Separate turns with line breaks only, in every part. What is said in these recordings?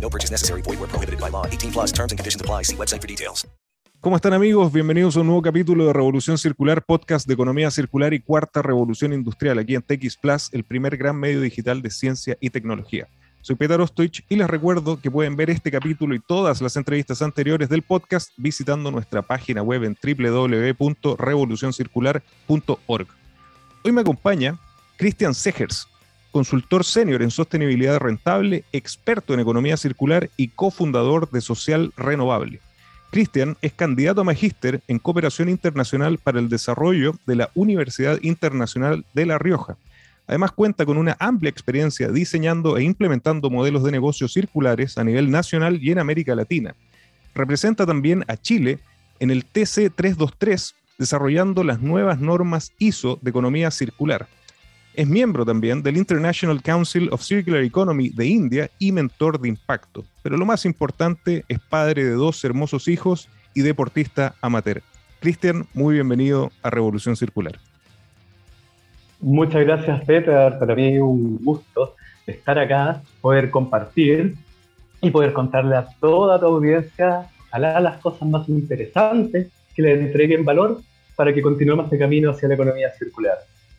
No purchase necessary. Void where prohibited by law. 18 plus terms and conditions apply. See website for details.
¿Cómo están amigos? Bienvenidos a un nuevo capítulo de Revolución Circular, podcast de economía circular y cuarta revolución industrial aquí en TX Plus, el primer gran medio digital de ciencia y tecnología. Soy Peter Ostoich y les recuerdo que pueden ver este capítulo y todas las entrevistas anteriores del podcast visitando nuestra página web en www.revolucioncircular.org. Hoy me acompaña Christian Segers, consultor senior en sostenibilidad rentable, experto en economía circular y cofundador de Social Renovable. Cristian es candidato a magíster en cooperación internacional para el desarrollo de la Universidad Internacional de La Rioja. Además cuenta con una amplia experiencia diseñando e implementando modelos de negocios circulares a nivel nacional y en América Latina. Representa también a Chile en el TC 323, desarrollando las nuevas normas ISO de economía circular. Es miembro también del International Council of Circular Economy de India y mentor de impacto. Pero lo más importante, es padre de dos hermosos hijos y deportista amateur. Cristian, muy bienvenido a Revolución Circular.
Muchas gracias, Peter. Para mí es un gusto estar acá, poder compartir y poder contarle a toda tu audiencia las cosas más interesantes que le entreguen valor para que continuemos este camino hacia la economía circular.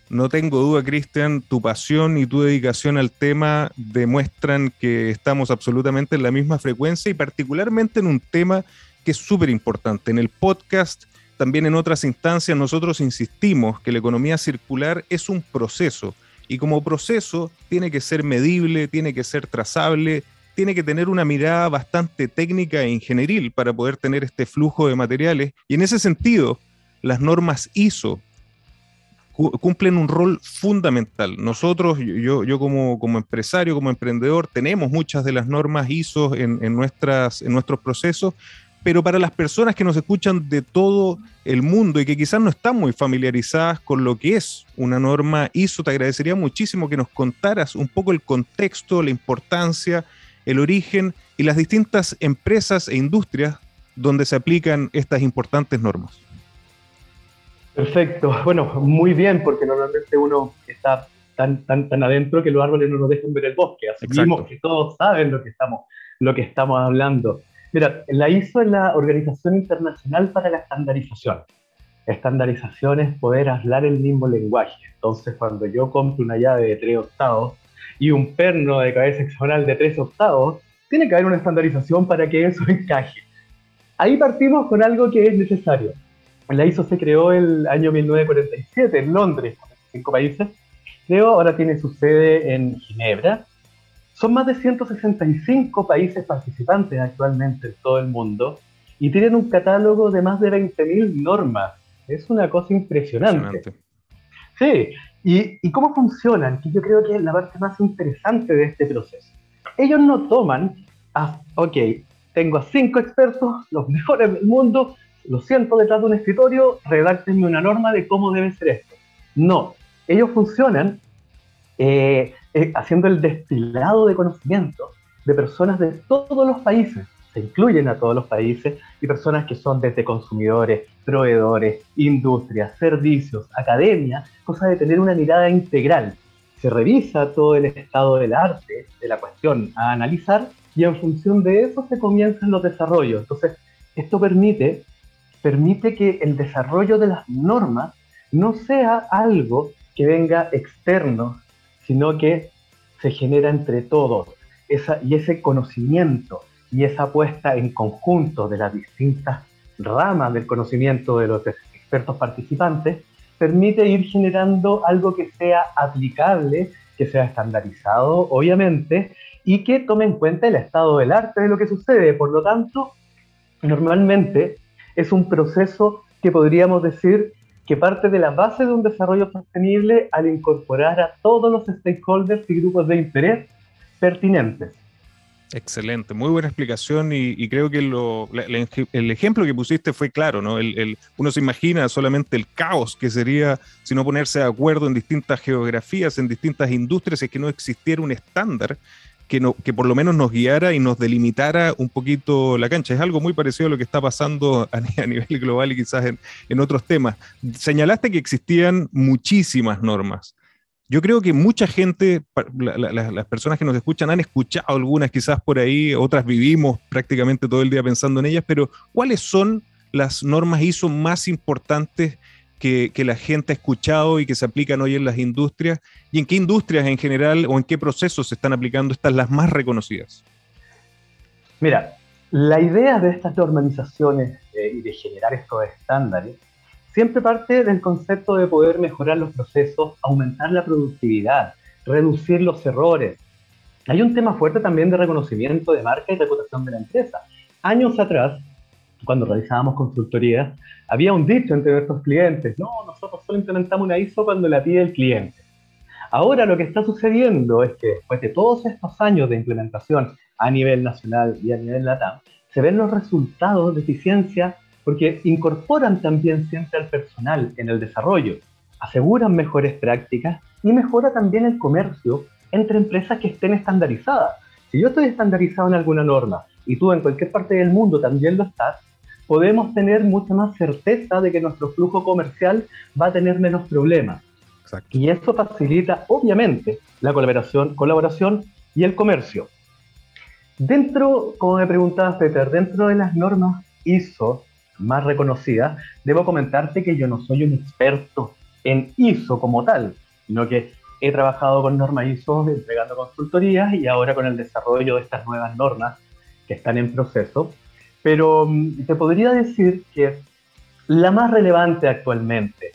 No tengo duda, Cristian, tu pasión y tu dedicación al tema demuestran que estamos absolutamente en la misma frecuencia y particularmente en un tema que es súper importante. En el podcast, también en otras instancias, nosotros insistimos que la economía circular es un proceso y como proceso tiene que ser medible, tiene que ser trazable, tiene que tener una mirada bastante técnica e ingenieril para poder tener este flujo de materiales. Y en ese sentido, las normas ISO cumplen un rol fundamental. Nosotros, yo, yo como, como, empresario, como emprendedor, tenemos muchas de las normas ISO en, en, nuestras, en nuestros procesos, pero para las personas que nos escuchan de todo el mundo y que quizás no están muy familiarizadas con lo que es una norma ISO, te agradecería muchísimo que nos contaras un poco el contexto, la importancia, el origen y las distintas empresas e industrias donde se aplican estas importantes normas.
Perfecto. Bueno, muy bien, porque normalmente uno está tan, tan, tan adentro que los árboles no nos dejan ver el bosque. Asumimos que todos saben lo que, estamos, lo que estamos hablando. Mira, la es la Organización Internacional para la Estandarización. Estandarización es poder hablar el mismo lenguaje. Entonces, cuando yo compro una llave de 3 octavos y un perno de cabeza hexagonal de 3 octavos, tiene que haber una estandarización para que eso encaje. Ahí partimos con algo que es necesario la ISO se creó el año 1947 en Londres, cinco países. Creo ahora tiene su sede en Ginebra. Son más de 165 países participantes actualmente en todo el mundo y tienen un catálogo de más de 20.000 normas. Es una cosa impresionante. Sí, ¿Y, ¿Y cómo funcionan? Que yo creo que es la parte más interesante de este proceso. Ellos no toman, a, ok, tengo a cinco expertos, los mejores del mundo, lo siento detrás de un escritorio, redáctenme una norma de cómo debe ser esto. No, ellos funcionan eh, eh, haciendo el destilado de conocimiento de personas de todos los países. Se incluyen a todos los países y personas que son desde consumidores, proveedores, industrias, servicios, academia, cosa de tener una mirada integral. Se revisa todo el estado del arte, de la cuestión a analizar y en función de eso se comienzan los desarrollos. Entonces, esto permite permite que el desarrollo de las normas no sea algo que venga externo, sino que se genera entre todos. Esa, y ese conocimiento y esa puesta en conjunto de las distintas ramas del conocimiento de los expertos participantes permite ir generando algo que sea aplicable, que sea estandarizado, obviamente, y que tome en cuenta el estado del arte de lo que sucede. Por lo tanto, normalmente es un proceso que podríamos decir que parte de la base de un desarrollo sostenible al incorporar a todos los stakeholders y grupos de interés pertinentes.
Excelente, muy buena explicación y, creo que el ejemplo que pusiste fue claro, ¿no? uno se imagina solamente el caos que sería si no ponerse de acuerdo en distintas geografías, en distintas industrias, es que no existiera un estándar que, no, que por lo menos nos guiara y nos delimitara un poquito la cancha. Es algo muy parecido a lo que está pasando a, nivel global y quizás en, otros temas. Señalaste que existían muchísimas normas. Yo creo que mucha gente, las personas que nos escuchan han escuchado algunas quizás por ahí, otras vivimos prácticamente todo el día pensando en ellas, pero ¿cuáles son las normas ISO más importantes que, la gente ha escuchado y que se aplican hoy en las industrias? ¿Y en qué industrias en general o en qué procesos se están aplicando estas las más reconocidas?
Mira, la idea de estas normalizaciones eh, y de generar estos estándares siempre parte del concepto de poder mejorar los procesos, aumentar la productividad, reducir los errores. Hay un tema fuerte también de reconocimiento de marca y reputación de la empresa. Años atrás, cuando realizábamos consultorías, había un dicho entre nuestros clientes, no, nosotros solo implementamos una ISO cuando la pide el cliente. Ahora lo que está sucediendo es que después de todos estos años de implementación a nivel nacional y a nivel LATAM, se ven los resultados de eficiencia porque incorporan también siempre al personal en el desarrollo, aseguran mejores prácticas y mejora también el comercio entre empresas que estén estandarizadas. Si yo estoy estandarizado en alguna norma y tú en cualquier parte del mundo también lo estás, podemos tener mucha más certeza de que nuestro flujo comercial va a tener menos problemas. Y eso facilita, obviamente, la colaboración, colaboración y el comercio. Dentro, como me preguntabas, Peter, dentro de las normas ISO, más reconocida, debo comentarte que yo no soy un experto en ISO como tal, sino que he trabajado con normas ISO entregando consultorías y ahora con el desarrollo de estas nuevas normas que están en proceso. Pero mm, te podría decir que la más relevante actualmente,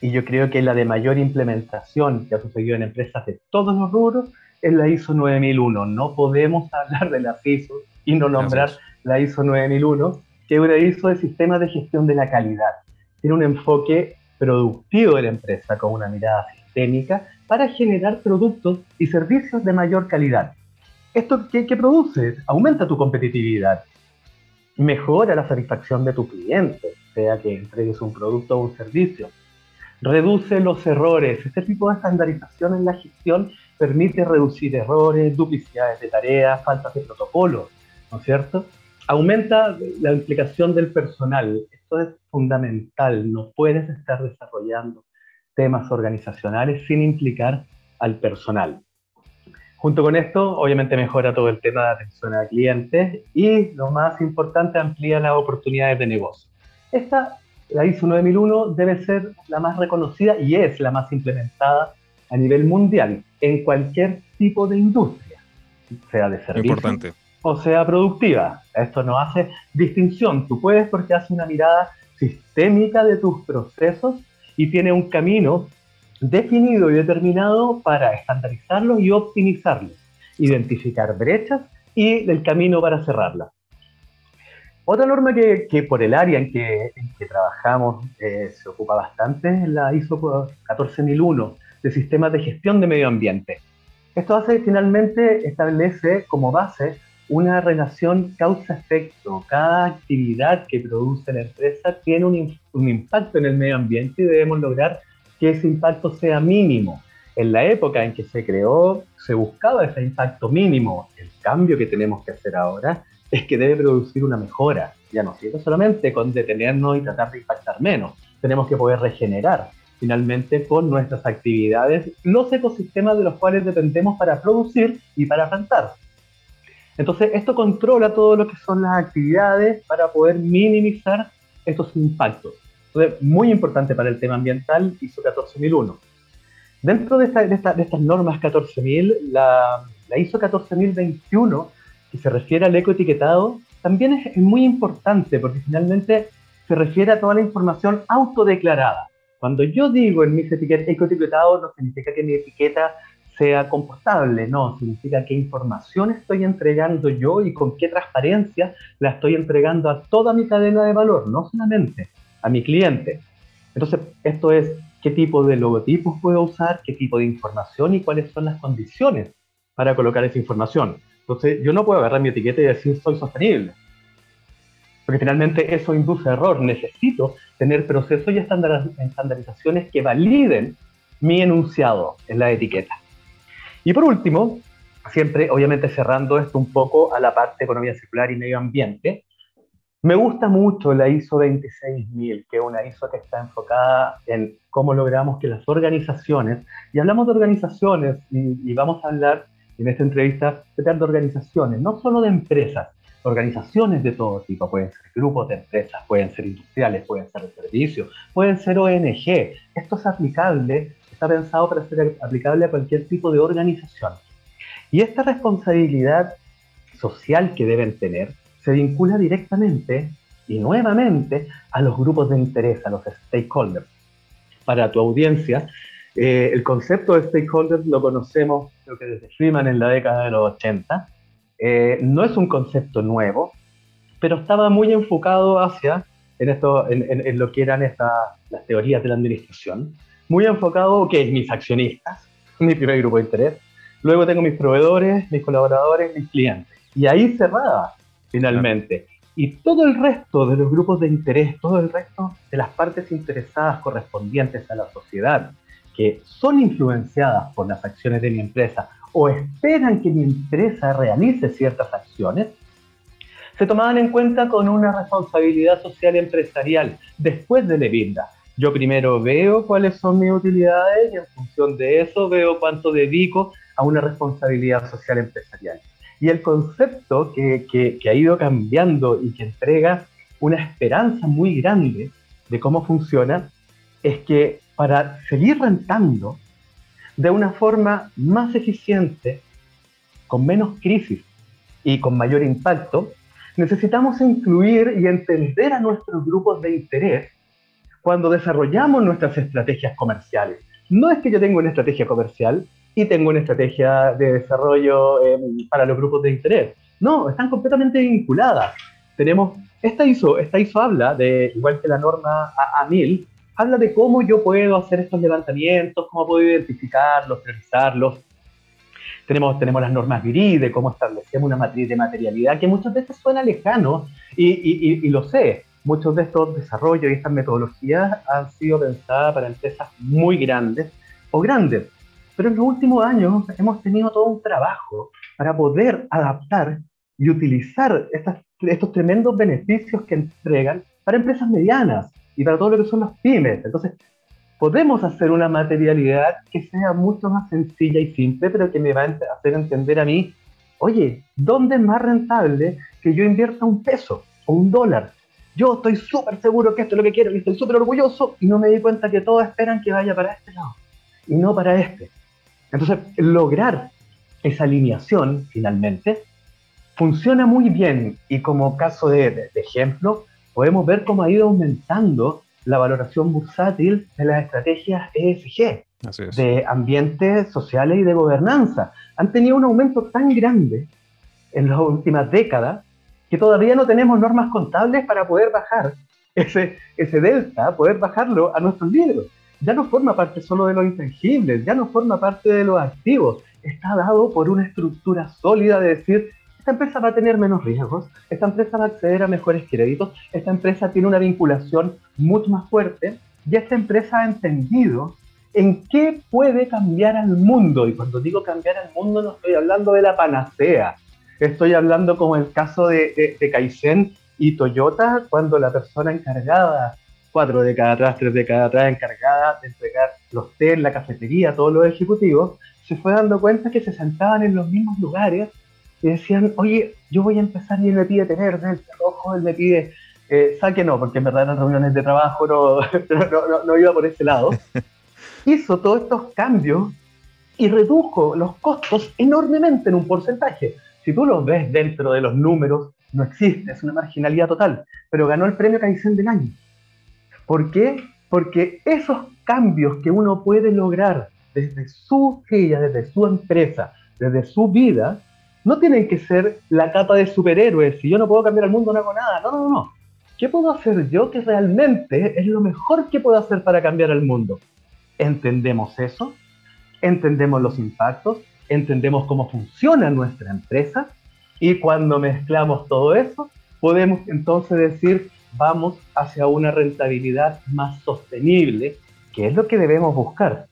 y yo creo que la de mayor implementación que ha sucedido en empresas de todos los rubros, es la ISO 9001. No podemos hablar de la ISO y no nombrar la ISO 9001 que una ISO de sistema de gestión de la calidad. Tiene un enfoque productivo de la empresa con una mirada sistémica para generar productos y servicios de mayor calidad. ¿Esto qué, qué produce? Aumenta tu competitividad, mejora la satisfacción de tu cliente, sea que entregues un producto o un servicio, reduce los errores. Este tipo de estandarización en la gestión permite reducir errores, duplicidades de tareas, faltas de protocolo, ¿no es cierto? aumenta la implicación del personal. Esto es fundamental. No puedes estar desarrollando temas organizacionales sin implicar al personal. Junto con esto, obviamente mejora todo el tema de atención a clientes y, lo más importante, amplía las oportunidades de negocio. Esta, la ISO 9001, debe ser la más reconocida y es la más implementada a nivel mundial en cualquier tipo de industria, sea de servicio,
Importante
o sea productiva. Esto no hace distinción. Tú puedes porque hace una mirada sistémica de tus procesos y tiene un camino definido y determinado para estandarizarlos y optimizarlos, identificar brechas y el camino para cerrarlas. Otra norma que, por el área en que, trabajamos eh, se ocupa bastante es la ISO 14001 de sistemas de gestión de medio ambiente. Esto hace finalmente establece como base una relación causa-efecto. Cada actividad que produce la empresa tiene un, impacto en el medio ambiente y debemos lograr que ese impacto sea mínimo. En la época en que se creó, se buscaba ese impacto mínimo. El cambio que tenemos que hacer ahora es que debe producir una mejora. Ya no sirve solamente con detenernos y tratar de impactar menos. Tenemos que poder regenerar finalmente con nuestras actividades los ecosistemas de los cuales dependemos para producir y para plantar. Entonces, esto controla todo lo que son las actividades para poder minimizar estos impactos. Muy importante para el tema ambiental, ISO 14001. Dentro de, estas normas 14000, la, la, ISO 14021, que se refiere al ecoetiquetado, también es, es muy importante porque finalmente se refiere a toda la información autodeclarada. Cuando yo digo en mis etiquetas ecoetiquetado, no significa que mi etiqueta sea compostable, no, significa qué información estoy entregando yo y con qué transparencia la estoy entregando a toda mi cadena de valor, no solamente a mi cliente. Entonces, esto es qué tipo de logotipos puedo usar, qué tipo de información y cuáles son las condiciones para colocar esa información. Entonces, yo no puedo agarrar mi etiqueta y decir soy sostenible. Porque finalmente eso induce error. Necesito tener procesos y estandarizaciones que validen mi enunciado en la etiqueta. Y por último, siempre obviamente cerrando esto un poco a la parte de economía circular y medio ambiente, me gusta mucho la ISO 26000, que es una ISO que está enfocada en cómo logramos que las organizaciones, y hablamos de organizaciones, y, vamos a hablar en esta entrevista de organizaciones, no solo de empresas, organizaciones de todo tipo, pueden ser grupos de empresas, pueden ser industriales, pueden ser de servicios, pueden ser ONG. Esto es aplicable, está pensado para ser aplicable a cualquier tipo de organización. Y esta responsabilidad social que deben tener se vincula directamente y nuevamente a los grupos de interés, a los stakeholders. Para tu audiencia, eh, el concepto de stakeholders lo conocemos creo que desde Freeman en la década de los 80. Eh, no es un concepto nuevo, pero estaba muy enfocado hacia en, esto, en, lo que eran estas, las teorías de la administración, muy enfocado, que es mis accionistas, mi primer grupo de interés, luego tengo mis proveedores, mis colaboradores, mis clientes. Y ahí cerraba finalmente. Y todo el resto de los grupos de interés, todo el resto de las partes interesadas correspondientes a la sociedad, que son influenciadas por las acciones de mi empresa o esperan que mi empresa realice ciertas acciones, se tomaban en cuenta con una responsabilidad social empresarial después de la vida. Yo primero veo cuáles son mis utilidades y en función de eso veo cuánto dedico a una responsabilidad social empresarial. Y el concepto que, ha ido cambiando y que entrega una esperanza muy grande de cómo funciona es que para seguir rentando de una forma más eficiente, con menos crisis y con mayor impacto, necesitamos incluir y entender a nuestros grupos de interés cuando desarrollamos nuestras estrategias comerciales. No es que yo tenga una estrategia comercial y tengo una estrategia de desarrollo em, para los grupos de interés. No, están completamente vinculadas. Tenemos, esta ISO, esta ISO habla de, igual que la norma A1000, habla de cómo yo puedo hacer estos levantamientos, cómo puedo identificarlos, priorizarlos. Tenemos, tenemos las normas GRI de cómo establecemos una matriz de materialidad, que muchas veces suena lejano, y, y, y lo sé. Muchos de estos desarrollos y estas metodologías han sido pensadas para empresas muy grandes o grandes, pero en los últimos años hemos tenido todo un trabajo para poder adaptar y utilizar estos tremendos beneficios que entregan para empresas medianas y para todo lo que son los pymes. Entonces, podemos hacer una materialidad que sea mucho más sencilla y simple, pero que me va a hacer entender a mí, oye, ¿dónde es más rentable que yo invierta un peso o un dólar? Yo estoy súper seguro que esto es lo que quiero y estoy súper orgulloso y no me di cuenta que todos esperan que vaya para este lado y no para este. Entonces, lograr esa alineación finalmente funciona muy bien. Y como caso de, ejemplo, podemos ver cómo ha ido aumentando la valoración bursátil de las estrategias ESG, de ambientes sociales y de gobernanza. Han tenido un aumento tan grande en las últimas décadas que todavía no tenemos normas contables para poder bajar ese, ese delta, poder bajarlo a nuestros libros ya no forma parte solo de los intangibles, ya no forma parte de los activos, está dado por una estructura sólida de decir, esta empresa va a tener menos riesgos, esta empresa va a acceder a mejores créditos, esta empresa tiene una vinculación mucho más fuerte y esta empresa ha entendido en qué puede cambiar al mundo. Y cuando digo cambiar al mundo no estoy hablando de la panacea, estoy hablando como el caso de, de, de Kaizen y Toyota, cuando la persona encargada cuatro décadas atrás, tres décadas atrás, encargada de entregar los té en la cafetería a todos los ejecutivos, se fue dando cuenta que se sentaban en los mismos lugares y decían, oye, yo voy a empezar y él me pide tener verde, rojo, él me pide eh, saque no, porque en verdad eran reuniones de trabajo no, no, no, iba por ese lado. Hizo todos estos cambios y redujo los costos enormemente en un porcentaje. Si tú los ves dentro de los números, no existe, es una marginalidad total, pero ganó el premio Kaizen del año. ¿Por qué? Porque esos cambios que uno puede lograr desde su silla, desde su empresa, desde su vida, no tienen que ser la capa de superhéroes. Si yo no puedo cambiar el mundo, no hago nada. No, no, no. ¿Qué puedo hacer yo que realmente es lo mejor que puedo hacer para cambiar el mundo? Entendemos eso, entendemos los impactos, entendemos cómo funciona nuestra empresa Y cuando mezclamos todo eso, podemos entonces decir, vamos hacia una rentabilidad más sostenible, que es lo que debemos buscar.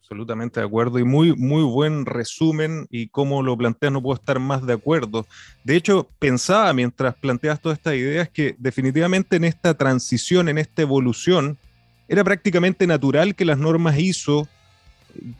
Absolutamente de acuerdo y muy, muy buen resumen y cómo lo planteas no puedo estar más de acuerdo. De hecho, pensaba mientras planteas todas estas ideas que definitivamente en esta transición, en esta evolución, era prácticamente natural que las normas ISO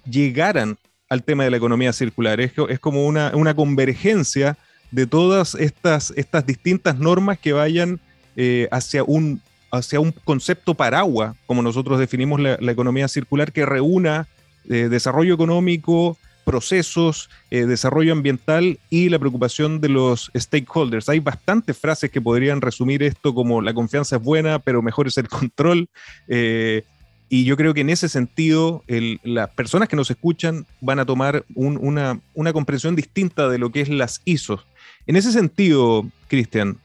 llegaran al tema de la economía circular. Es, es como una, una, convergencia de todas estas, estas distintas normas que vayan eh, hacia, un, hacia un concepto paraguas, como nosotros definimos la, economía circular, que reúna eh, desarrollo económico, procesos, eh, desarrollo ambiental y la preocupación de los stakeholders. Hay bastantes frases que podrían resumir esto como la confianza es buena, pero mejor es el control. Eh, y yo creo que en ese sentido, las personas que nos escuchan van a tomar una, una, comprensión distinta de lo que es las ISO. En ese sentido, Cristian,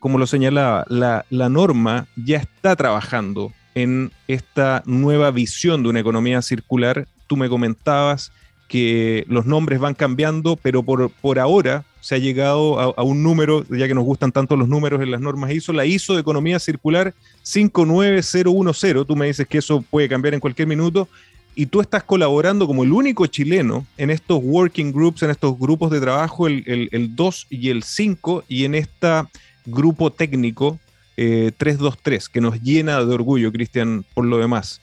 como lo señalaba, la, la norma ya está trabajando en esta nueva visión de una economía circular. Tú me comentabas que los nombres van cambiando, pero por, por ahora se ha llegado a, un número, ya que nos gustan tanto los números en las normas ISO, la ISO de Economía Circular 59010. Tú me dices que eso puede cambiar en cualquier minuto. Y tú estás colaborando como el único chileno en estos working groups, en estos grupos de trabajo, el, el, el 2 y el 5, y en este grupo técnico 323, eh, que nos llena de orgullo, Cristian, por lo demás.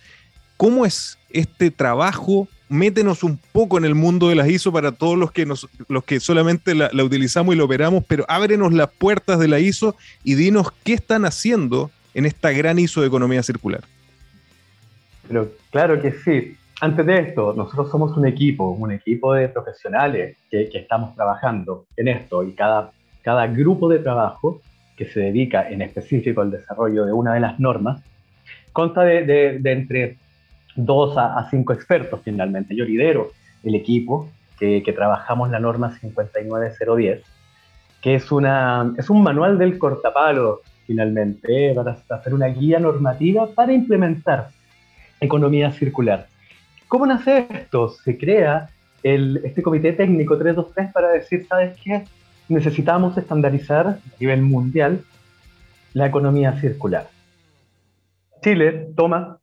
¿Cómo es este trabajo? Métenos un poco en el mundo de las ISO para todos los que, nos, los que solamente la, utilizamos y la operamos, pero ábrenos las puertas de la ISO y dinos qué están haciendo en esta gran ISO de economía circular.
Pero claro que sí. Antes de esto, nosotros somos un equipo, un equipo de profesionales que, que estamos trabajando en esto y cada, cada grupo de trabajo que se dedica en específico al desarrollo de una de las normas, consta de, entre dos a, cinco expertos finalmente. Yo lidero el equipo que, trabajamos la norma 59010, que es, una, es un manual del cortapalo finalmente para hacer una guía normativa para implementar economía circular. ¿Cómo nace esto? Se crea el, este comité técnico 323 para decir, ¿sabes qué? Necesitamos estandarizar a nivel mundial la economía circular. Chile toma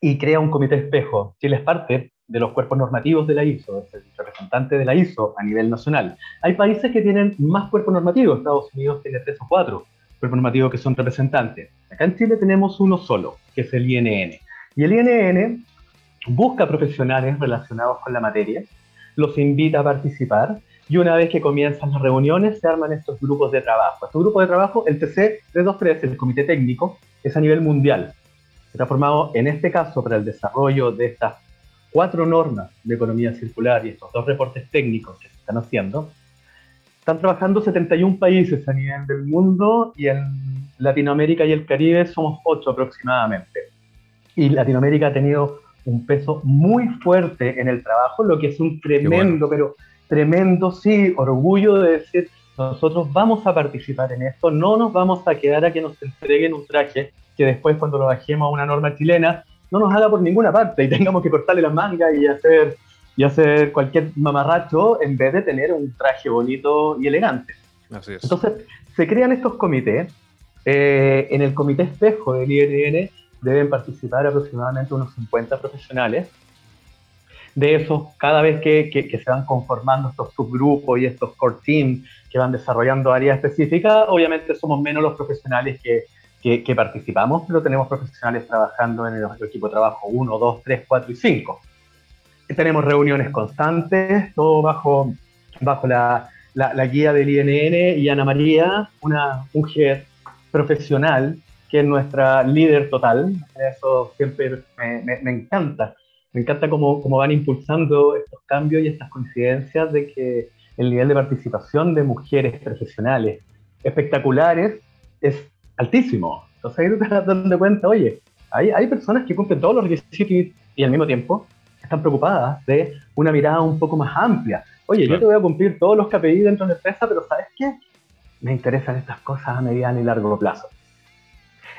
y crea un comité espejo. Chile es parte de los cuerpos normativos de la ISO, es el representante de la ISO a nivel nacional. Hay países que tienen más cuerpos normativos, Estados Unidos tiene tres o cuatro cuerpos normativos que son representantes. Acá en Chile tenemos uno solo, que es el INN. Y el INN busca profesionales relacionados con la materia, los invita a participar y una vez que comienzan las reuniones, se arman estos grupos de trabajo. Estos grupos de trabajo, el TC 323, el Comité Técnico, es a nivel mundial. Está formado, en este caso, para el desarrollo de estas cuatro normas de economía circular y estos dos reportes técnicos que se están haciendo. Están trabajando 71 países a nivel del mundo y en Latinoamérica y el Caribe somos ocho aproximadamente. Y Latinoamérica ha tenido un peso muy fuerte en el trabajo, lo que es un tremendo, pero tremendo, sí, orgullo de decir, nosotros vamos a participar en esto, no nos vamos a quedar a que nos entreguen un traje que después cuando lo bajemos a una norma chilena no nos haga por ninguna parte y tengamos que cortarle la manga y hacer, y hacer cualquier mamarracho en vez de tener un traje bonito y elegante. Así es. Entonces, se crean estos comités. Eh, en el comité espejo del INN deben participar aproximadamente unos 50 profesionales de eso, cada vez que, se van conformando estos subgrupos y estos core teams que van desarrollando áreas específicas, obviamente somos menos los profesionales que, participamos, pero tenemos profesionales trabajando en el, equipo de trabajo 1, 2, 3, 4 y 5. Tenemos reuniones constantes, todo bajo, bajo la, guía del INN y Ana María, una mujer profesional que es nuestra líder total. Eso siempre me encanta me encanta cómo, cómo, van impulsando estos cambios y estas coincidencias de que el nivel de participación de mujeres profesionales espectaculares es altísimo. Entonces ahí te das dando cuenta, oye, hay, hay personas que cumplen todos los requisitos y, al mismo tiempo están preocupadas de una mirada un poco más amplia. Oye, yo te voy a cumplir todos los KPI dentro de la empresa, pero ¿sabes qué? Me interesan estas cosas a mediano y largo plazo.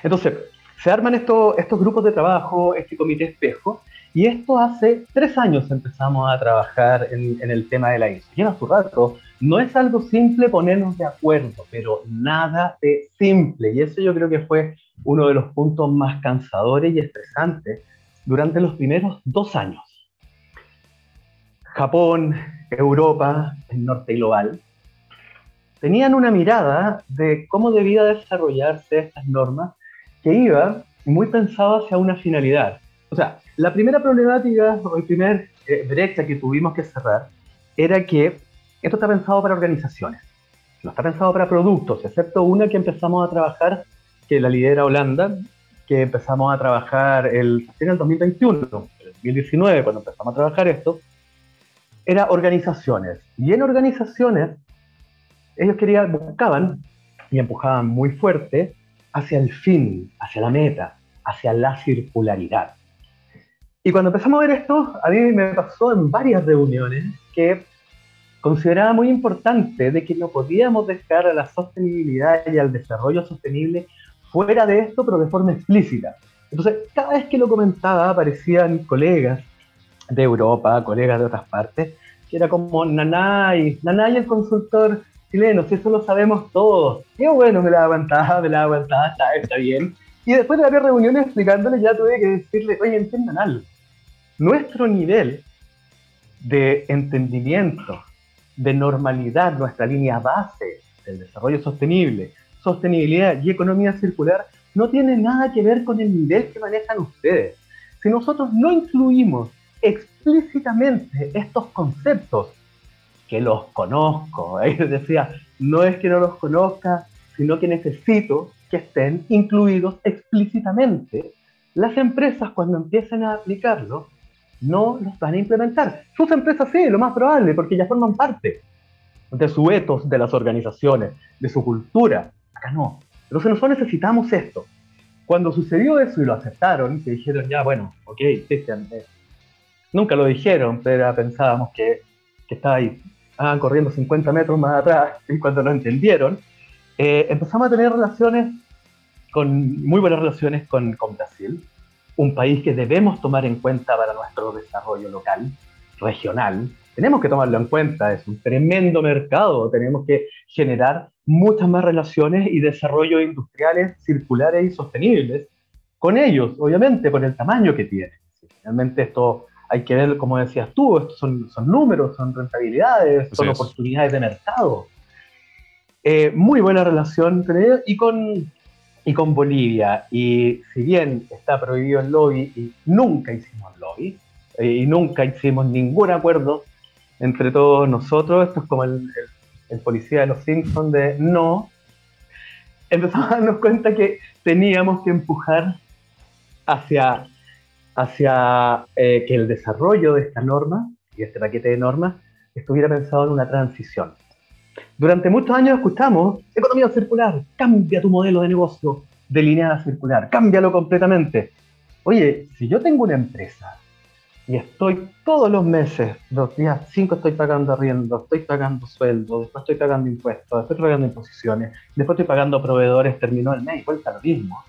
Entonces, se arman estos, estos grupos de trabajo, este comité espejo, y esto hace tres años empezamos a trabajar en, el tema de la ISO. Lleva su rato no es algo simple ponernos de acuerdo, pero nada de simple. Y eso yo creo que fue uno de los puntos más cansadores y estresantes durante los primeros dos años. Japón, Europa, el norte global, tenían una mirada de cómo debía desarrollarse estas normas que iba muy pensado hacia una finalidad. O sea, la primera problemática o el primer eh, brecha que tuvimos que cerrar era que esto está pensado para organizaciones, no está pensado para productos, excepto una que empezamos a trabajar, que la lidera Holanda, que empezamos a trabajar en el 2021, el 2019, cuando empezamos a trabajar esto, era organizaciones. Y en organizaciones, ellos querían, buscaban y empujaban muy fuerte hacia el fin, hacia la meta, hacia la circularidad. Y cuando empezamos a ver esto, a mí me pasó en varias reuniones que consideraba muy importante de que no podíamos dejar a la sostenibilidad y al desarrollo sostenible fuera de esto, pero de forma explícita. Entonces, cada vez que lo comentaba, aparecían colegas de Europa, colegas de otras partes, que era como Nanay, Nanay el consultor chileno, si eso lo sabemos todos. Y bueno, me la aguantaba, me la aguantaba, está, está bien. Y después de varias reuniones explicándole, ya tuve que decirle, oye, entiendan algo. Nuestro nivel de entendimiento de normalidad, nuestra línea base del desarrollo sostenible, sostenibilidad y economía circular, no tiene nada que ver con el nivel que manejan ustedes. Si nosotros no incluimos explícitamente estos conceptos, que los conozco, ahí decía, no es que no los conozca, sino que necesito que estén incluidos explícitamente, las empresas cuando empiecen a aplicarlo no los van a implementar. Sus empresas sí, lo más probable, porque ya forman parte de su etos de las organizaciones, de su cultura. Acá no. Entonces nosotros necesitamos esto. Cuando sucedió eso y lo aceptaron, que dijeron, ya, bueno, ok, Cristian, eh, nunca lo dijeron, pero pensábamos que, que estaba ahí, ah, corriendo 50 metros más atrás, y cuando lo entendieron, eh, empezamos a tener relaciones, con muy buenas relaciones con, con Brasil, un país que debemos tomar en cuenta para nuestro desarrollo local, regional. Tenemos que tomarlo en cuenta, es un tremendo mercado, tenemos que generar muchas más relaciones y desarrollo industriales circulares y sostenibles con ellos, obviamente, por el tamaño que tienen. Realmente esto hay que ver, como decías tú, estos son, son números, son rentabilidades, son oportunidades de mercado. Eh, muy buena relación con ellos y con y con Bolivia. Y si bien está prohibido el lobby, y nunca hicimos lobby, eh, y nunca hicimos ningún acuerdo entre todos nosotros, esto es como el, policía de los Simpsons de no, empezamos a darnos cuenta que teníamos que empujar hacia, hacia eh, que el desarrollo de esta norma y este paquete de normas estuviera pensado en una transición. Durante muchos años escuchamos, economía circular, cambia tu modelo de negocio, delineada circular, cámbialo completamente. Oye, si yo tengo una empresa y estoy todos los meses, los días 5 estoy pagando arriendo, estoy pagando sueldo, después estoy pagando impuestos, después estoy pagando imposiciones, después estoy pagando proveedores, terminó el mes, vuelta lo mismo.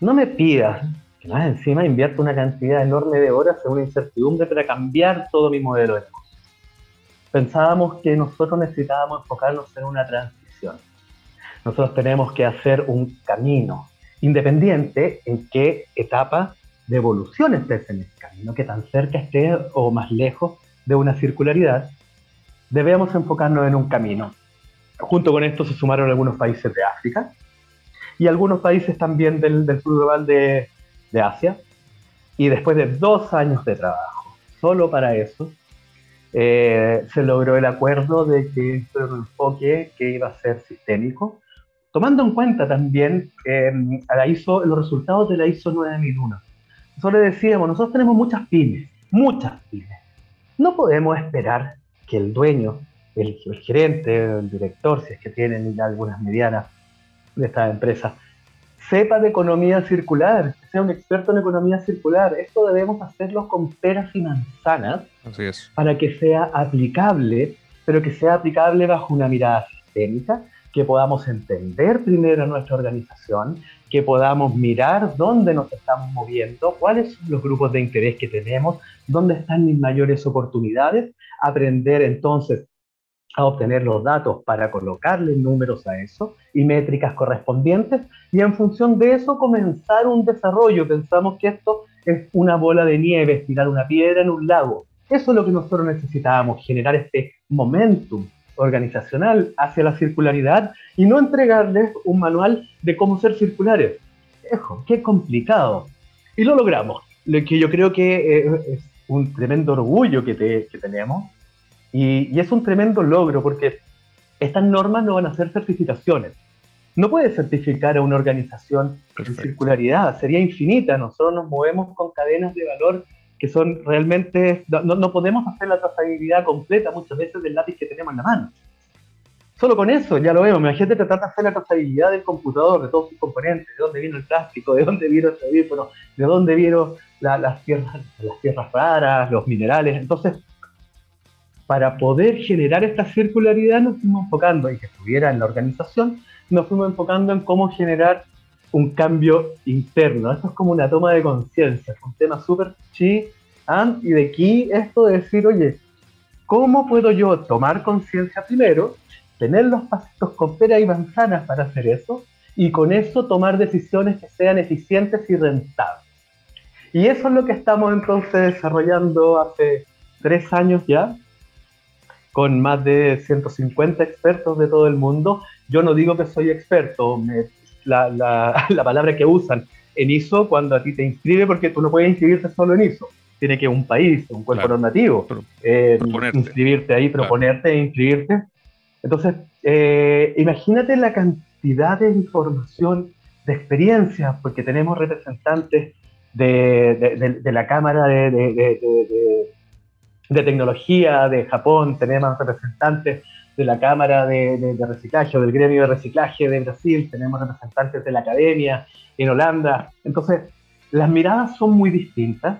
No me pidas que más encima invierta una cantidad enorme de horas en una incertidumbre para cambiar todo mi modelo de negocio pensábamos que nosotros necesitábamos enfocarnos en una transición. Nosotros tenemos que hacer un camino independiente en qué etapa de evolución estés en ese camino, que tan cerca esté o más lejos de una circularidad, debemos enfocarnos en un camino. Junto con esto se sumaron algunos países de África y algunos países también del, del sur global de, de Asia. Y después de dos años de trabajo, solo para eso, eh, se logró el acuerdo de que esto era un enfoque que iba a ser sistémico, tomando en cuenta también eh, a la ISO, los resultados de la ISO 9001. Nosotros le decíamos, nosotros tenemos muchas pymes, muchas pymes. No podemos esperar que el dueño, el, el gerente, el director, si es que tienen algunas medianas de estas empresas, sepa de economía circular, sea un experto en economía circular. Esto debemos hacerlo con peras y manzanas para que sea aplicable, pero que sea aplicable bajo una mirada sistémica, que podamos entender primero nuestra organización, que podamos mirar dónde nos estamos moviendo, cuáles son los grupos de interés que tenemos, dónde están mis mayores oportunidades, aprender entonces a obtener los datos para colocarle números a eso y métricas correspondientes y en función de eso comenzar un desarrollo. Pensamos que esto es una bola de nieve, tirar una piedra en un lago. Eso es lo que nosotros necesitábamos, generar este momentum organizacional hacia la circularidad y no entregarles un manual de cómo ser circulares. Ejo, qué complicado. Y lo logramos, lo que yo creo que eh, es un tremendo orgullo que, que tenemos y, es un tremendo logro porque estas normas no van a ser certificaciones. No puede certificar a una organización en circularidad, sería infinita. Nosotros nos movemos con cadenas de valor que son realmente, no, no, podemos hacer la trazabilidad completa muchas veces del lápiz que tenemos en la mano. Solo con eso, ya lo vemos, imagínate tratar de hacer la trazabilidad del computador, de todos sus componentes, de dónde vino el plástico, de dónde vino el teléfono, de dónde vino las, tierras, las tierras raras, los minerales. Entonces, para poder generar esta circularidad nos fuimos enfocando, y que estuviera en la organización, nos fuimos enfocando en cómo generar un cambio interno. Esto es como una toma de conciencia, es un tema súper chi, y de aquí esto de decir, oye, ¿cómo puedo yo tomar conciencia primero, tener los pasitos con pera y manzanas para hacer eso, y con eso tomar decisiones que sean eficientes y rentables? Y eso es lo que estamos entonces desarrollando hace tres años ya, con más de 150 expertos de todo el mundo. Yo no digo que soy experto, la, la, palabra que usan en ISO cuando a ti te inscribe, porque tú no puedes inscribirte solo en ISO, tiene que un país, un cuerpo normativo, eh, inscribirte ahí, proponerte e inscribirte. Entonces, eh, imagínate la cantidad de información, de experiencias, porque tenemos representantes de, de la Cámara de, de tecnología de Japón, tenemos representantes de la Cámara de, Reciclaje o del Gremio de Reciclaje de Brasil, tenemos representantes de la Academia en Holanda. Entonces, las miradas son muy distintas.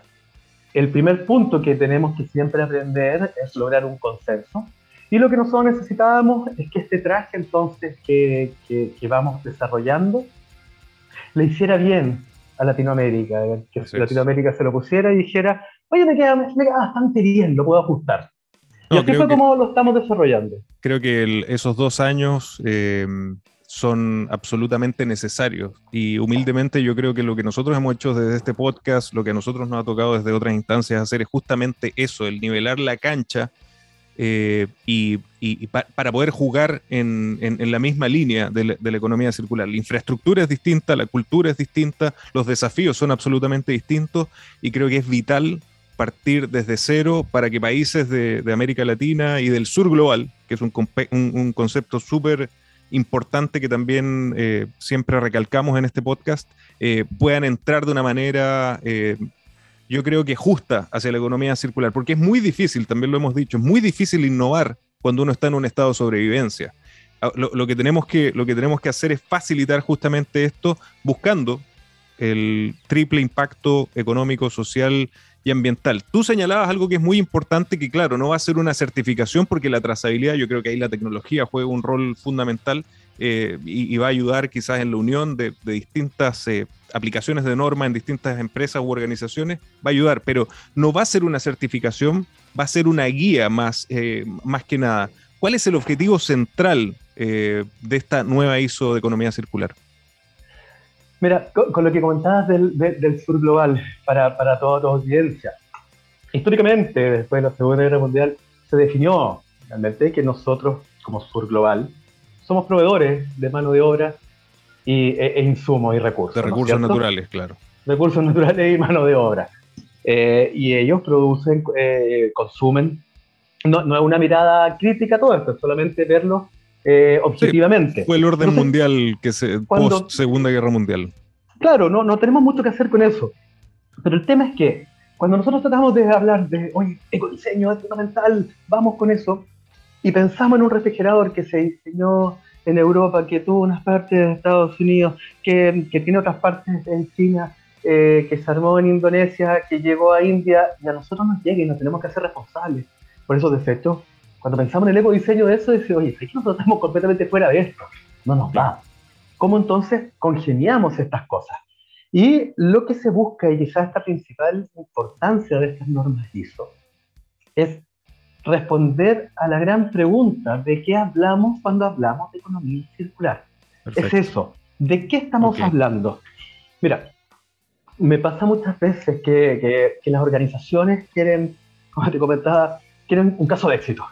El primer punto que tenemos que siempre aprender es lograr un consenso. Y lo que nosotros necesitábamos es que este traje entonces que, que, vamos desarrollando le hiciera bien a Latinoamérica, que Latinoamérica se lo pusiera y dijera, oye, me queda, me queda bastante bien, lo puedo ajustar. y así fue como lo estamos desarrollando.
Creo que esos dos años eh, son absolutamente necesarios y humildemente yo creo que lo que nosotros hemos hecho desde este podcast, lo que a nosotros nos ha tocado desde otras instancias hacer es justamente eso, el nivelar la cancha eh, y, para poder jugar en, la misma línea de la, economía circular. La infraestructura es distinta, la cultura es distinta, los desafíos son absolutamente distintos y creo que es vital partir desde cero para que países de, América Latina y del sur global, que es un, un, concepto súper importante que también eh, siempre recalcamos en este podcast, eh, puedan entrar de una manera, eh, yo creo que justa hacia la economía circular, porque es muy difícil, también lo hemos dicho, es muy difícil innovar cuando uno está en un estado de sobrevivencia. Ah, lo, que tenemos que, lo que tenemos que hacer es facilitar justamente esto buscando el triple impacto económico, social y ambiental. Tú señalabas algo que es muy importante, que claro, no va a ser una certificación porque la trazabilidad, yo creo que ahí la tecnología juega un rol fundamental eh, y, va a ayudar quizás en la unión de, distintas eh, aplicaciones de norma en distintas empresas u organizaciones, va a ayudar, pero no va a ser una certificación, va a ser una guía más, eh, más que nada. ¿Cuál es el objetivo central de esta nueva ISO de economía circular?
Mira, con, lo que comentabas del, del, sur global para, para toda tu audiencia, históricamente, después de la Segunda Guerra Mundial, se definió realmente que nosotros, como sur global, somos proveedores de mano de obra y, e, e insumos y recursos.
De recursos naturales, claro.
Recursos naturales y mano de obra. Eh, y ellos producen, eh, consumen. No, no, es una mirada crítica a todo esto, es solamente verlo eh, objetivamente.
fue el orden mundial que se post Segunda Guerra Mundial.
Claro, no, no tenemos mucho que hacer con eso. Pero el tema es que cuando nosotros tratamos de hablar de, oye, ecodiseño es fundamental, vamos con eso, y pensamos en un refrigerador que se diseñó en Europa, que tuvo unas partes de Estados Unidos, que, que tiene otras partes en China, eh, que se armó en Indonesia, que llegó a India, y a nosotros nos llega y nos tenemos que hacer responsables por esos defectos cuando pensamos en el ecodiseño de eso, decimos, oye, que nosotros estamos completamente fuera de esto, no nos va. ¿Cómo entonces congeniamos estas cosas? Y lo que se busca, y quizás esta principal importancia de estas normas ISO, es responder a la gran pregunta de qué hablamos cuando hablamos de economía circular. Es eso, ¿de qué estamos hablando? Mira, me pasa muchas veces que, que, las organizaciones quieren, como te comentaba, quieren un caso de éxito.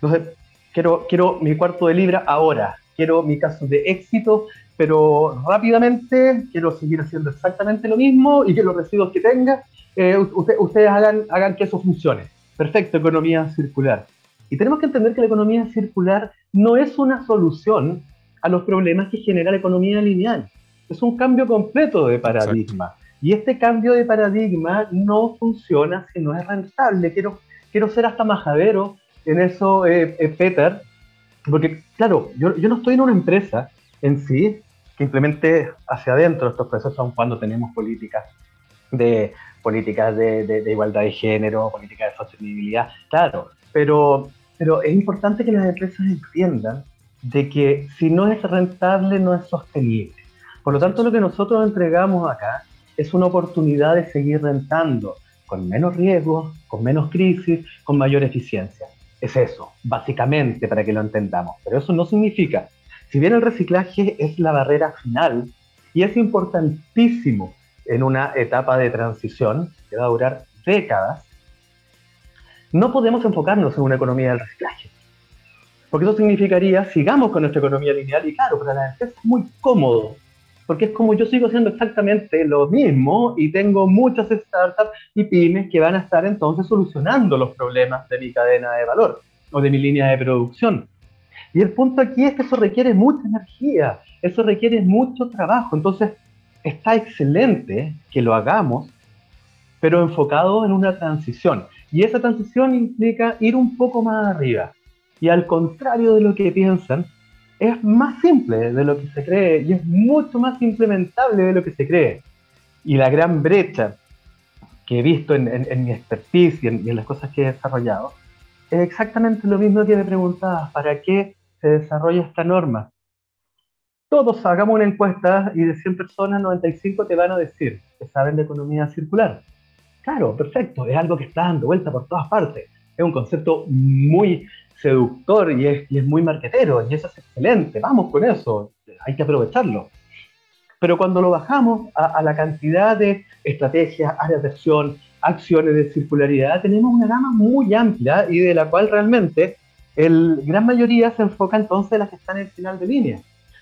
Entonces, quiero, quiero mi cuarto de libra ahora, quiero mi caso de éxito, pero rápidamente quiero seguir haciendo exactamente lo mismo y que los residuos que tenga, eh, ustedes hagan, hagan que eso funcione. Perfecto, economía circular. Y tenemos que entender que la economía circular no es una solución a los problemas que genera la economía lineal. Es un cambio completo de paradigma. Y este cambio de paradigma no funciona si no es rentable. Quiero, quiero ser hasta majadero en eso, eh, eh, Peter, porque claro, yo, no estoy en una empresa en sí que implemente hacia adentro estos procesos, aun cuando tenemos políticas de políticas de, igualdad de género, políticas de sostenibilidad, claro, pero, pero es importante que las empresas entiendan de que si no es rentable, no es sostenible. Por lo tanto, lo que nosotros entregamos acá es una oportunidad de seguir rentando con menos riesgos, con menos crisis, con mayor eficiencia. Es eso, básicamente, para que lo entendamos. Pero eso no significa, si bien el reciclaje es la barrera final y es importantísimo en una etapa de transición que va a durar décadas, no podemos enfocarnos en una economía del reciclaje. Porque eso significaría, sigamos con nuestra economía lineal y claro, para la empresa es muy cómodo, porque es como yo sigo haciendo exactamente lo mismo y tengo muchas startups y pymes que van a estar entonces solucionando los problemas de mi cadena de valor o de mi línea de producción. Y el punto aquí es que eso requiere mucha energía, eso requiere mucho trabajo. Entonces, está excelente que lo hagamos, pero enfocado en una transición. Y esa transición implica ir un poco más arriba. Y al contrario de lo que piensan, es más simple de lo que se cree y es mucho más implementable de lo que se cree. Y la gran brecha que he visto en, mi expertise y en, las cosas que he desarrollado es exactamente lo mismo que me preguntabas, ¿para qué se desarrolla esta norma? todos hagamos una encuesta y de 100 personas, 95 te van a decir que saben de economía circular. Claro, perfecto, es algo que está dando vuelta por todas partes. Es un concepto muy seductor y es, y es muy marquetero y eso es excelente. Vamos con eso, hay que aprovecharlo. Pero cuando lo bajamos a, a la cantidad de estrategias, áreas de acción, acciones de circularidad, tenemos una gama muy amplia y de la cual realmente el gran mayoría se enfoca entonces en las que están en el final de línea.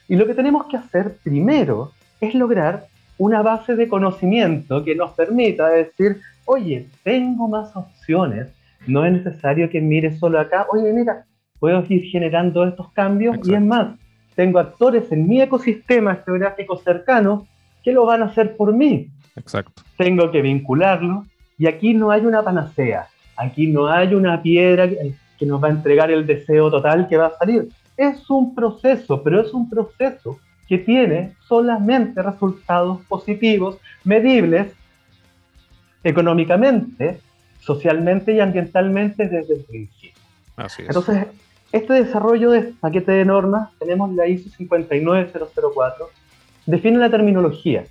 Y lo que tenemos que hacer primero es lograr una base de conocimiento que nos permita decir, oye, tengo más opciones, no es necesario que mire solo acá, oye, mira, puedo ir generando estos cambios y es más, tengo actores en mi ecosistema geográfico cercano que lo van a hacer por mí.
Exacto.
Tengo que vincularlo. Y aquí no hay una panacea, aquí no hay una piedra que nos va a entregar el deseo total que va a salir. Es un proceso, pero es un proceso que tiene solamente resultados positivos, medibles económicamente, socialmente y ambientalmente desde el principio. Así es. Entonces, este desarrollo de paquete de normas, tenemos la ISO 59004, define la terminología.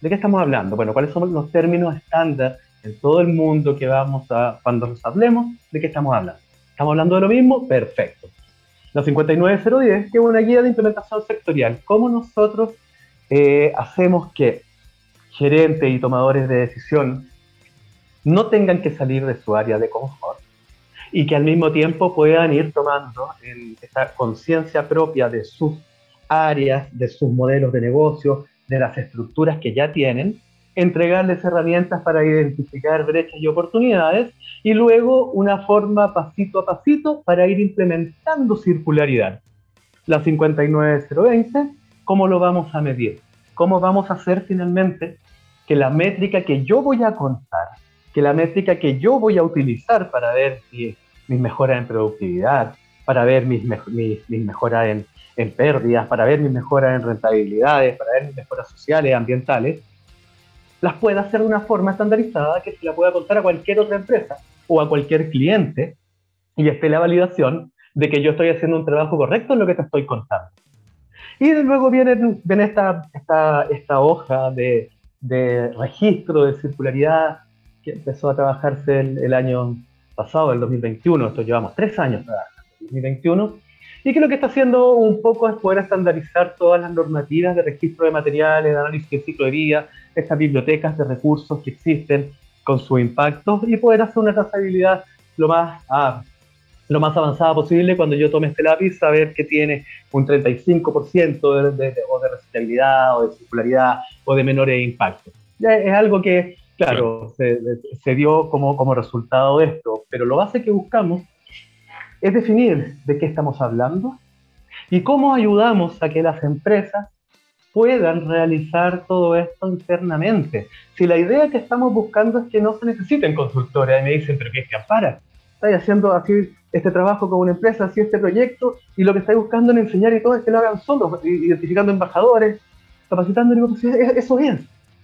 ¿De qué estamos hablando? Bueno, ¿cuáles son los términos estándar en todo el mundo que vamos a, cuando nos hablemos, de qué estamos hablando? ¿Estamos hablando de lo mismo? Perfecto la 59010, que es una guía de implementación sectorial. ¿Cómo nosotros eh, hacemos que gerentes y tomadores de decisión no tengan que salir de su área de confort y que al mismo tiempo puedan ir tomando esta conciencia propia de sus áreas, de sus modelos de negocio, de las estructuras que ya tienen entregarles herramientas para identificar brechas y oportunidades y luego una forma pasito a pasito para ir implementando circularidad. La 59020, ¿cómo lo vamos a medir? ¿Cómo vamos a hacer finalmente que la métrica que yo voy a contar, que la métrica que yo voy a utilizar para ver mis mejoras en productividad, para ver mis, mis, mejoras en, en pérdidas, para ver mis mejoras en rentabilidades, para ver mis mejoras sociales, ambientales, las pueda hacer de una forma estandarizada que se la pueda contar a cualquier otra empresa o a cualquier cliente y esté la validación de que yo estoy haciendo un trabajo correcto en lo que te estoy contando. Y luego viene, viene esta, esta, esta hoja de, de, registro de circularidad que empezó a trabajarse el, el, año pasado, el 2021, esto llevamos tres años, ¿verdad? 2021, y que lo que está haciendo un poco es poder estandarizar todas las normativas de registro de materiales, de análisis de ciclo de vida, estas bibliotecas de recursos que existen con sus impactos y poder hacer una trazabilidad lo más, ah, lo más avanzada posible cuando yo tome este lápiz, saber que tiene un 35% de, de, o de reciclabilidad o de circularidad o de menores impactos. Ya es algo que, claro, Se, dio como, como resultado de esto, pero lo base que buscamos es definir de qué estamos hablando y cómo ayudamos a que las empresas puedan realizar todo esto internamente. Si la idea que estamos buscando es que no se necesiten consultores, y me dicen, pero ¿qué es que para? Estáis haciendo así este trabajo con una empresa, así este proyecto, y lo que estáis buscando en enseñar y todo es que lo hagan solos, identificando embajadores, capacitando, pues, eso es.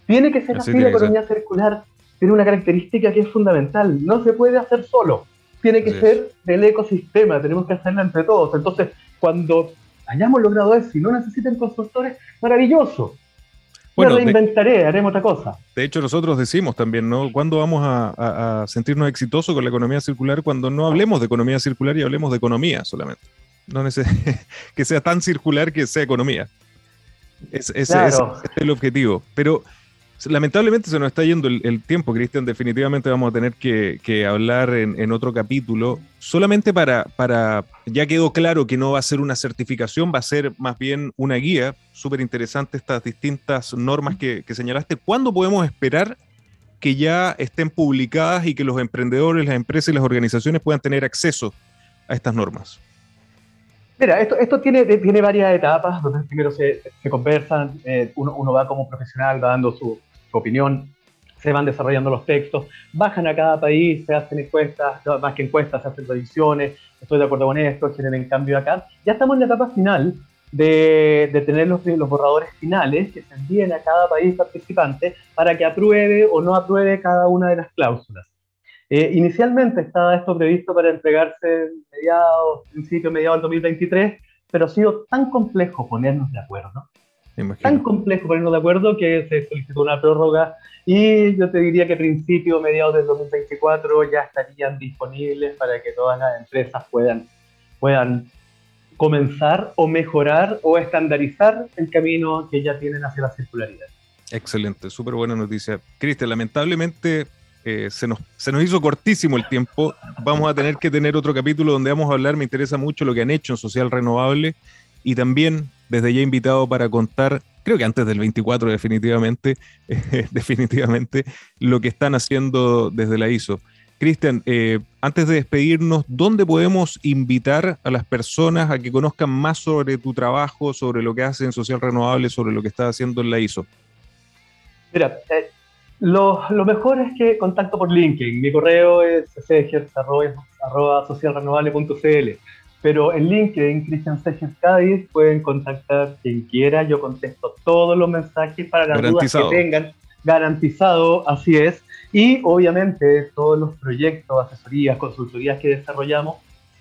Tiene que ser así, así la economía circular tiene una característica que es fundamental, no se puede hacer solo tiene que ser del ecosistema, tenemos que hacerla entre todos. Entonces, cuando hayamos logrado eso y no necesiten consultores, maravilloso. Bueno, Me reinventaré, haremos otra cosa.
De hecho, nosotros decimos también, ¿no? ¿Cuándo vamos a, sentirnos exitosos con la economía circular cuando no hablemos de economía circular y hablemos de economía solamente? No que sea tan circular que sea economía. Es, es el objetivo. Pero Lamentablemente se nos está yendo el, tiempo, Cristian. Definitivamente vamos a tener que, hablar en, otro capítulo. Solamente para, para, ya quedó claro que no va a ser una certificación, va a ser más bien una guía. Súper interesante estas distintas normas que, señalaste. ¿Cuándo podemos esperar que ya estén publicadas y que los emprendedores, las empresas y las organizaciones puedan tener acceso a estas normas?
Mira, esto, esto tiene, tiene varias etapas donde primero se, se conversan, eh, uno, uno, va como profesional, va dando su, opinión, se van desarrollando los textos, bajan a cada país, se hacen encuestas, más que encuestas, se hacen revisiones, estoy de acuerdo con esto, quieren cambio acá. Ya estamos en la etapa final de, de tener los, los, borradores finales que se envíen a cada país participante para que apruebe o no apruebe cada una de las cláusulas. Eh, inicialmente estaba esto previsto para entregarse mediados, principio, mediados del 2023, pero ha sido tan complejo ponernos de acuerdo tan complejo ponernos de acuerdo que se solicitó una prórroga y yo te diría que a principio, mediados del 2024 ya estarían disponibles para que todas las empresas puedan, puedan comenzar o mejorar o estandarizar el camino que ya tienen hacia la circularidad.
Excelente, súper buena noticia. Cristian, lamentablemente eh, se, nos, se nos hizo cortísimo el tiempo. Vamos a tener que tener otro capítulo donde vamos a hablar, me interesa mucho lo que han hecho en Social Renovable y también desde ya invitado para contar, creo que antes del 24 definitivamente, definitivamente, lo que están haciendo desde la ISO. Cristian, eh, antes de despedirnos, ¿dónde podemos invitar a las personas a que conozcan más sobre tu trabajo, sobre lo que haces en Social Renovable, sobre lo que estás haciendo en la ISO?
Mira, eh, lo, mejor es que contacto por LinkedIn. Mi correo es socialrenovable.cl pero en LinkedIn, Cristian Seges Cádiz, pueden contactar quien quiera. Yo contesto todos los mensajes para las dudas que tengan. Garantizado, así es. Y obviamente todos los proyectos, asesorías, consultorías que desarrollamos,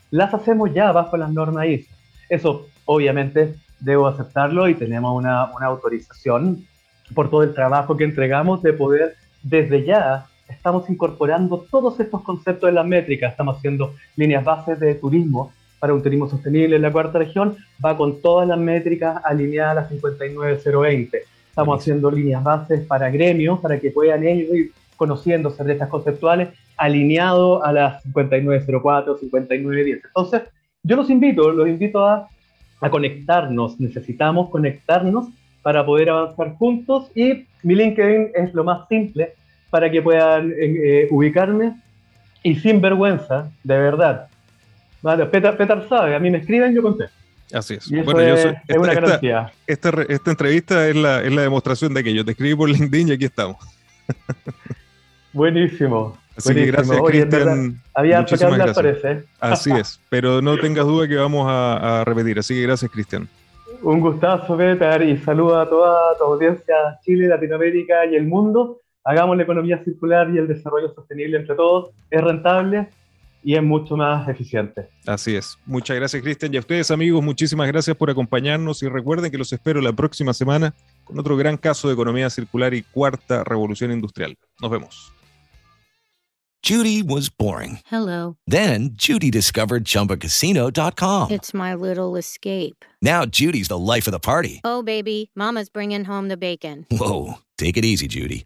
las hacemos ya bajo las normas ISO. Eso obviamente debo aceptarlo y tenemos una, una autorización por todo el trabajo que entregamos de poder desde ya estamos incorporando todos estos conceptos de las métricas, estamos haciendo líneas bases de turismo para un turismo sostenible en la cuarta región va con todas las métricas alineadas a las 59020. Estamos haciendo líneas bases para gremios, para que puedan ellos ir conociendo estas conceptuales, alineado a las 5904, 5910. Entonces, yo los invito, los invito a, a conectarnos, necesitamos conectarnos para poder avanzar juntos y mi LinkedIn es lo más simple para que puedan eh, ubicarme y sin vergüenza, de verdad, Vale, Petar, Petar sabe, a mí me escriben, yo contesto.
Así es. bueno, yo soy, es una garantía. Esta, esta, entrevista es la, es la, demostración de que yo te escribí por LinkedIn y aquí estamos.
Buenísimo.
Así que gracias, Cristian.
Había que hablar, parece.
Así es, pero no tengas duda que vamos a, a repetir. Así que gracias, Cristian.
Un gustazo, Petar, y saluda a toda tu audiencia, Chile, Latinoamérica y el mundo. Hagamos la economía circular y el desarrollo sostenible entre todos. Es rentable, y es mucho más eficiente.
Así es. Muchas gracias, Cristian. Y a ustedes, amigos, muchísimas gracias por acompañarnos y recuerden que los espero la próxima semana con otro gran caso de economía circular y cuarta revolución industrial. Nos vemos.
Judy was boring.
Hello.
Then Judy discovered ChumbaCasino.com.
It's my little escape.
Now Judy's the life of the party.
Oh, baby, Mama's bringing home the bacon.
Whoa, take it easy, Judy.